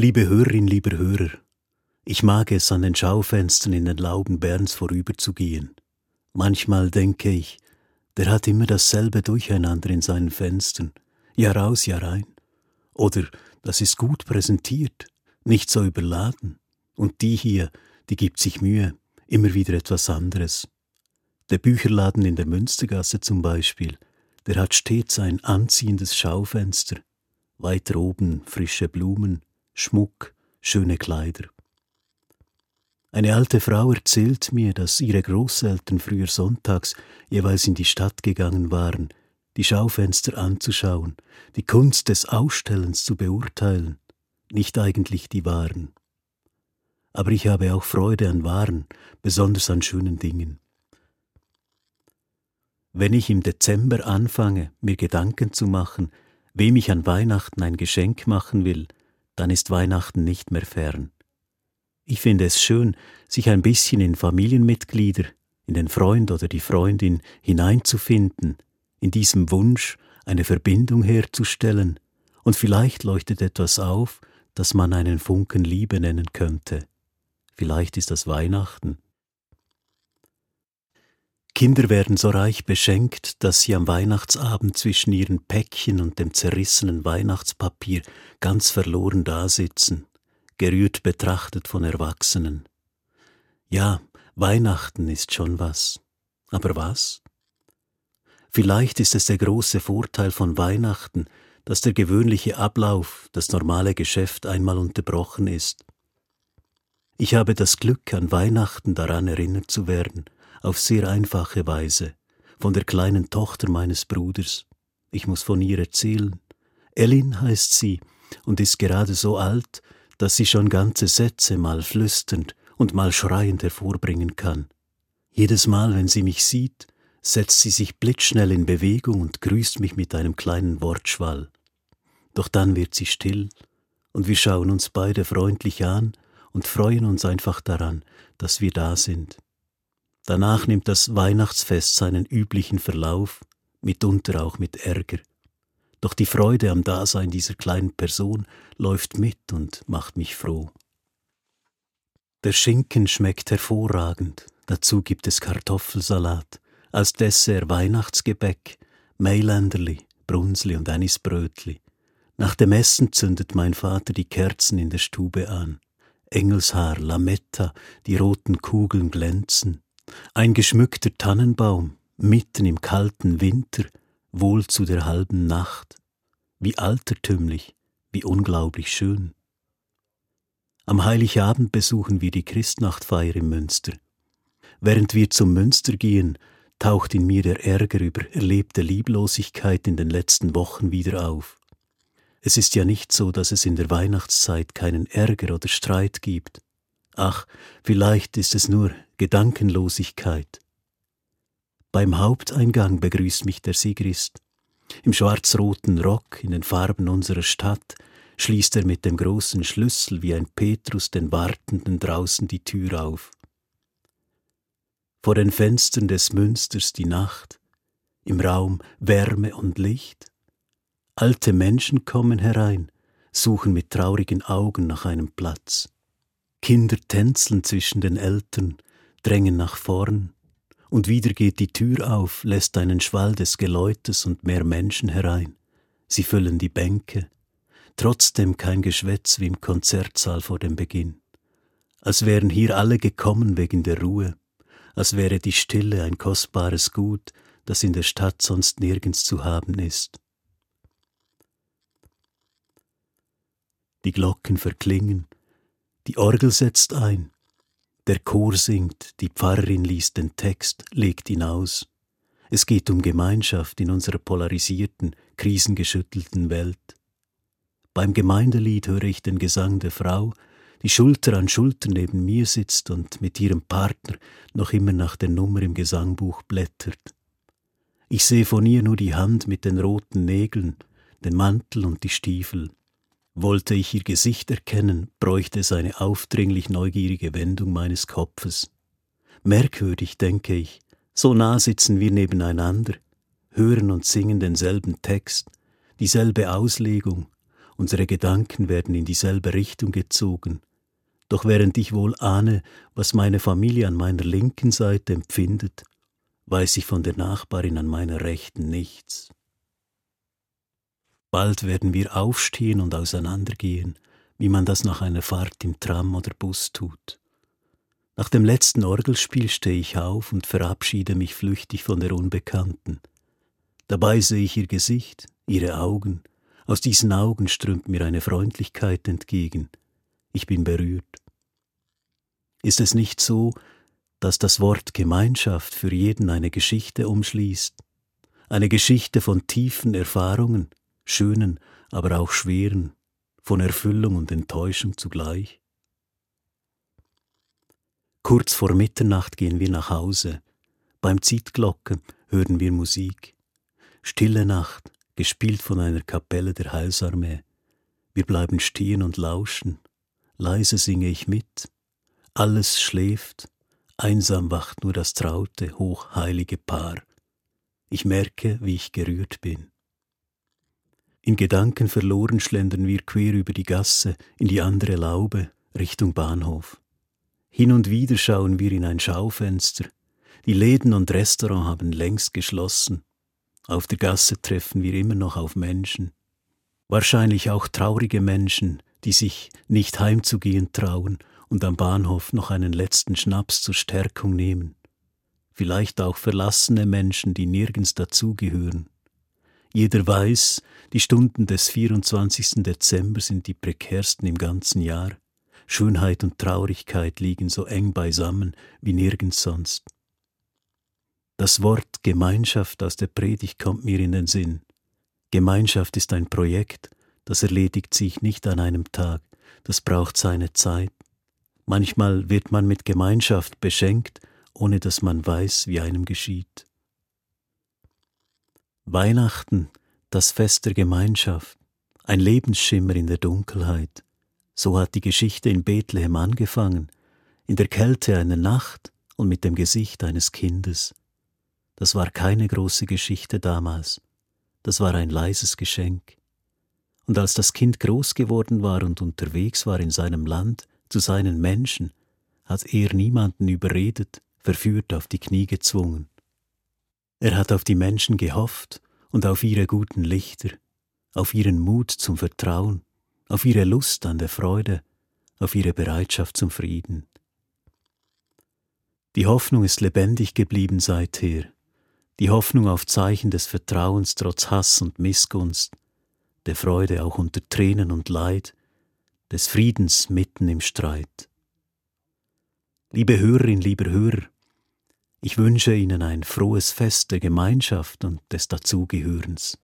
Liebe Hörerin, lieber Hörer, ich mag es, an den Schaufenstern in den Lauben Berns vorüberzugehen. Manchmal denke ich, der hat immer dasselbe Durcheinander in seinen Fenstern, Jahr aus, Jahr ein. Oder das ist gut präsentiert, nicht so überladen. Und die hier, die gibt sich Mühe, immer wieder etwas anderes. Der Bücherladen in der Münstergasse zum Beispiel, der hat stets ein anziehendes Schaufenster, weiter oben frische Blumen, Schmuck, schöne Kleider. Eine alte Frau erzählt mir, dass ihre Großeltern früher sonntags jeweils in die Stadt gegangen waren, die Schaufenster anzuschauen, die Kunst des Ausstellens zu beurteilen, nicht eigentlich die Waren. Aber ich habe auch Freude an Waren, besonders an schönen Dingen. Wenn ich im Dezember anfange, mir Gedanken zu machen, wem ich an Weihnachten ein Geschenk machen will, dann ist Weihnachten nicht mehr fern. Ich finde es schön, sich ein bisschen in Familienmitglieder, in den Freund oder die Freundin hineinzufinden, in diesem Wunsch eine Verbindung herzustellen, und vielleicht leuchtet etwas auf, das man einen Funken Liebe nennen könnte. Vielleicht ist das Weihnachten. Kinder werden so reich beschenkt, dass sie am Weihnachtsabend zwischen ihren Päckchen und dem zerrissenen Weihnachtspapier ganz verloren dasitzen gerührt betrachtet von Erwachsenen. Ja, Weihnachten ist schon was. Aber was? Vielleicht ist es der große Vorteil von Weihnachten, dass der gewöhnliche Ablauf, das normale Geschäft einmal unterbrochen ist. Ich habe das Glück, an Weihnachten daran erinnert zu werden, auf sehr einfache Weise, von der kleinen Tochter meines Bruders. Ich muss von ihr erzählen. Ellin heißt sie und ist gerade so alt, dass sie schon ganze Sätze mal flüsternd und mal schreiend hervorbringen kann. Jedes Mal, wenn sie mich sieht, setzt sie sich blitzschnell in Bewegung und grüßt mich mit einem kleinen Wortschwall. Doch dann wird sie still, und wir schauen uns beide freundlich an und freuen uns einfach daran, dass wir da sind. Danach nimmt das Weihnachtsfest seinen üblichen Verlauf, mitunter auch mit Ärger. Doch die Freude am Dasein dieser kleinen Person läuft mit und macht mich froh. Der Schinken schmeckt hervorragend, dazu gibt es Kartoffelsalat, als Dessert Weihnachtsgebäck, Mailänderli, Brunsli und Anisbrötli. Nach dem Essen zündet mein Vater die Kerzen in der Stube an. Engelshaar, Lametta, die roten Kugeln glänzen. Ein geschmückter Tannenbaum, mitten im kalten Winter, wohl zu der halben Nacht, wie altertümlich, wie unglaublich schön. Am Heiligabend besuchen wir die Christnachtfeier im Münster. Während wir zum Münster gehen, taucht in mir der Ärger über erlebte Lieblosigkeit in den letzten Wochen wieder auf. Es ist ja nicht so, dass es in der Weihnachtszeit keinen Ärger oder Streit gibt. Ach, vielleicht ist es nur Gedankenlosigkeit, beim Haupteingang begrüßt mich der Sigrist. Im schwarz-roten Rock in den Farben unserer Stadt schließt er mit dem großen Schlüssel wie ein Petrus den Wartenden draußen die Tür auf. Vor den Fenstern des Münsters die Nacht, im Raum Wärme und Licht. Alte Menschen kommen herein, suchen mit traurigen Augen nach einem Platz. Kinder tänzeln zwischen den Eltern, drängen nach vorn, und wieder geht die Tür auf, lässt einen Schwall des Geläutes und mehr Menschen herein. Sie füllen die Bänke. Trotzdem kein Geschwätz wie im Konzertsaal vor dem Beginn. Als wären hier alle gekommen wegen der Ruhe, als wäre die Stille ein kostbares Gut, das in der Stadt sonst nirgends zu haben ist. Die Glocken verklingen, die Orgel setzt ein, der Chor singt, die Pfarrerin liest den Text, legt ihn aus. Es geht um Gemeinschaft in unserer polarisierten, krisengeschüttelten Welt. Beim Gemeindelied höre ich den Gesang der Frau, die Schulter an Schulter neben mir sitzt und mit ihrem Partner noch immer nach der Nummer im Gesangbuch blättert. Ich sehe von ihr nur die Hand mit den roten Nägeln, den Mantel und die Stiefel. Wollte ich ihr Gesicht erkennen, bräuchte es eine aufdringlich neugierige Wendung meines Kopfes. Merkwürdig, denke ich, so nah sitzen wir nebeneinander, hören und singen denselben Text, dieselbe Auslegung, unsere Gedanken werden in dieselbe Richtung gezogen. Doch während ich wohl ahne, was meine Familie an meiner linken Seite empfindet, weiß ich von der Nachbarin an meiner rechten nichts. Bald werden wir aufstehen und auseinandergehen, wie man das nach einer Fahrt im Tram oder Bus tut. Nach dem letzten Orgelspiel stehe ich auf und verabschiede mich flüchtig von der Unbekannten. Dabei sehe ich ihr Gesicht, ihre Augen. Aus diesen Augen strömt mir eine Freundlichkeit entgegen. Ich bin berührt. Ist es nicht so, dass das Wort Gemeinschaft für jeden eine Geschichte umschließt? Eine Geschichte von tiefen Erfahrungen, schönen, aber auch schweren, von Erfüllung und Enttäuschung zugleich? Kurz vor Mitternacht gehen wir nach Hause. Beim Zietglocke hören wir Musik. Stille Nacht, gespielt von einer Kapelle der Heilsarmee. Wir bleiben stehen und lauschen. Leise singe ich mit. Alles schläft. Einsam wacht nur das traute, hochheilige Paar. Ich merke, wie ich gerührt bin. In Gedanken verloren schlendern wir quer über die Gasse in die andere Laube Richtung Bahnhof. Hin und wieder schauen wir in ein Schaufenster. Die Läden und Restaurant haben längst geschlossen. Auf der Gasse treffen wir immer noch auf Menschen. Wahrscheinlich auch traurige Menschen, die sich nicht heimzugehen trauen und am Bahnhof noch einen letzten Schnaps zur Stärkung nehmen. Vielleicht auch verlassene Menschen, die nirgends dazugehören. Jeder weiß, die Stunden des 24. Dezember sind die prekärsten im ganzen Jahr. Schönheit und Traurigkeit liegen so eng beisammen wie nirgends sonst. Das Wort Gemeinschaft aus der Predigt kommt mir in den Sinn. Gemeinschaft ist ein Projekt, das erledigt sich nicht an einem Tag, das braucht seine Zeit. Manchmal wird man mit Gemeinschaft beschenkt, ohne dass man weiß, wie einem geschieht. Weihnachten, das Fest der Gemeinschaft, ein Lebensschimmer in der Dunkelheit, so hat die Geschichte in Bethlehem angefangen, in der Kälte einer Nacht und mit dem Gesicht eines Kindes. Das war keine große Geschichte damals, das war ein leises Geschenk. Und als das Kind groß geworden war und unterwegs war in seinem Land, zu seinen Menschen, hat er niemanden überredet, verführt auf die Knie gezwungen. Er hat auf die Menschen gehofft und auf ihre guten Lichter, auf ihren Mut zum Vertrauen, auf ihre Lust an der Freude, auf ihre Bereitschaft zum Frieden. Die Hoffnung ist lebendig geblieben seither, die Hoffnung auf Zeichen des Vertrauens trotz Hass und Missgunst, der Freude auch unter Tränen und Leid, des Friedens mitten im Streit. Liebe Hörerin, lieber Hörer, ich wünsche Ihnen ein frohes Fest der Gemeinschaft und des Dazugehörens.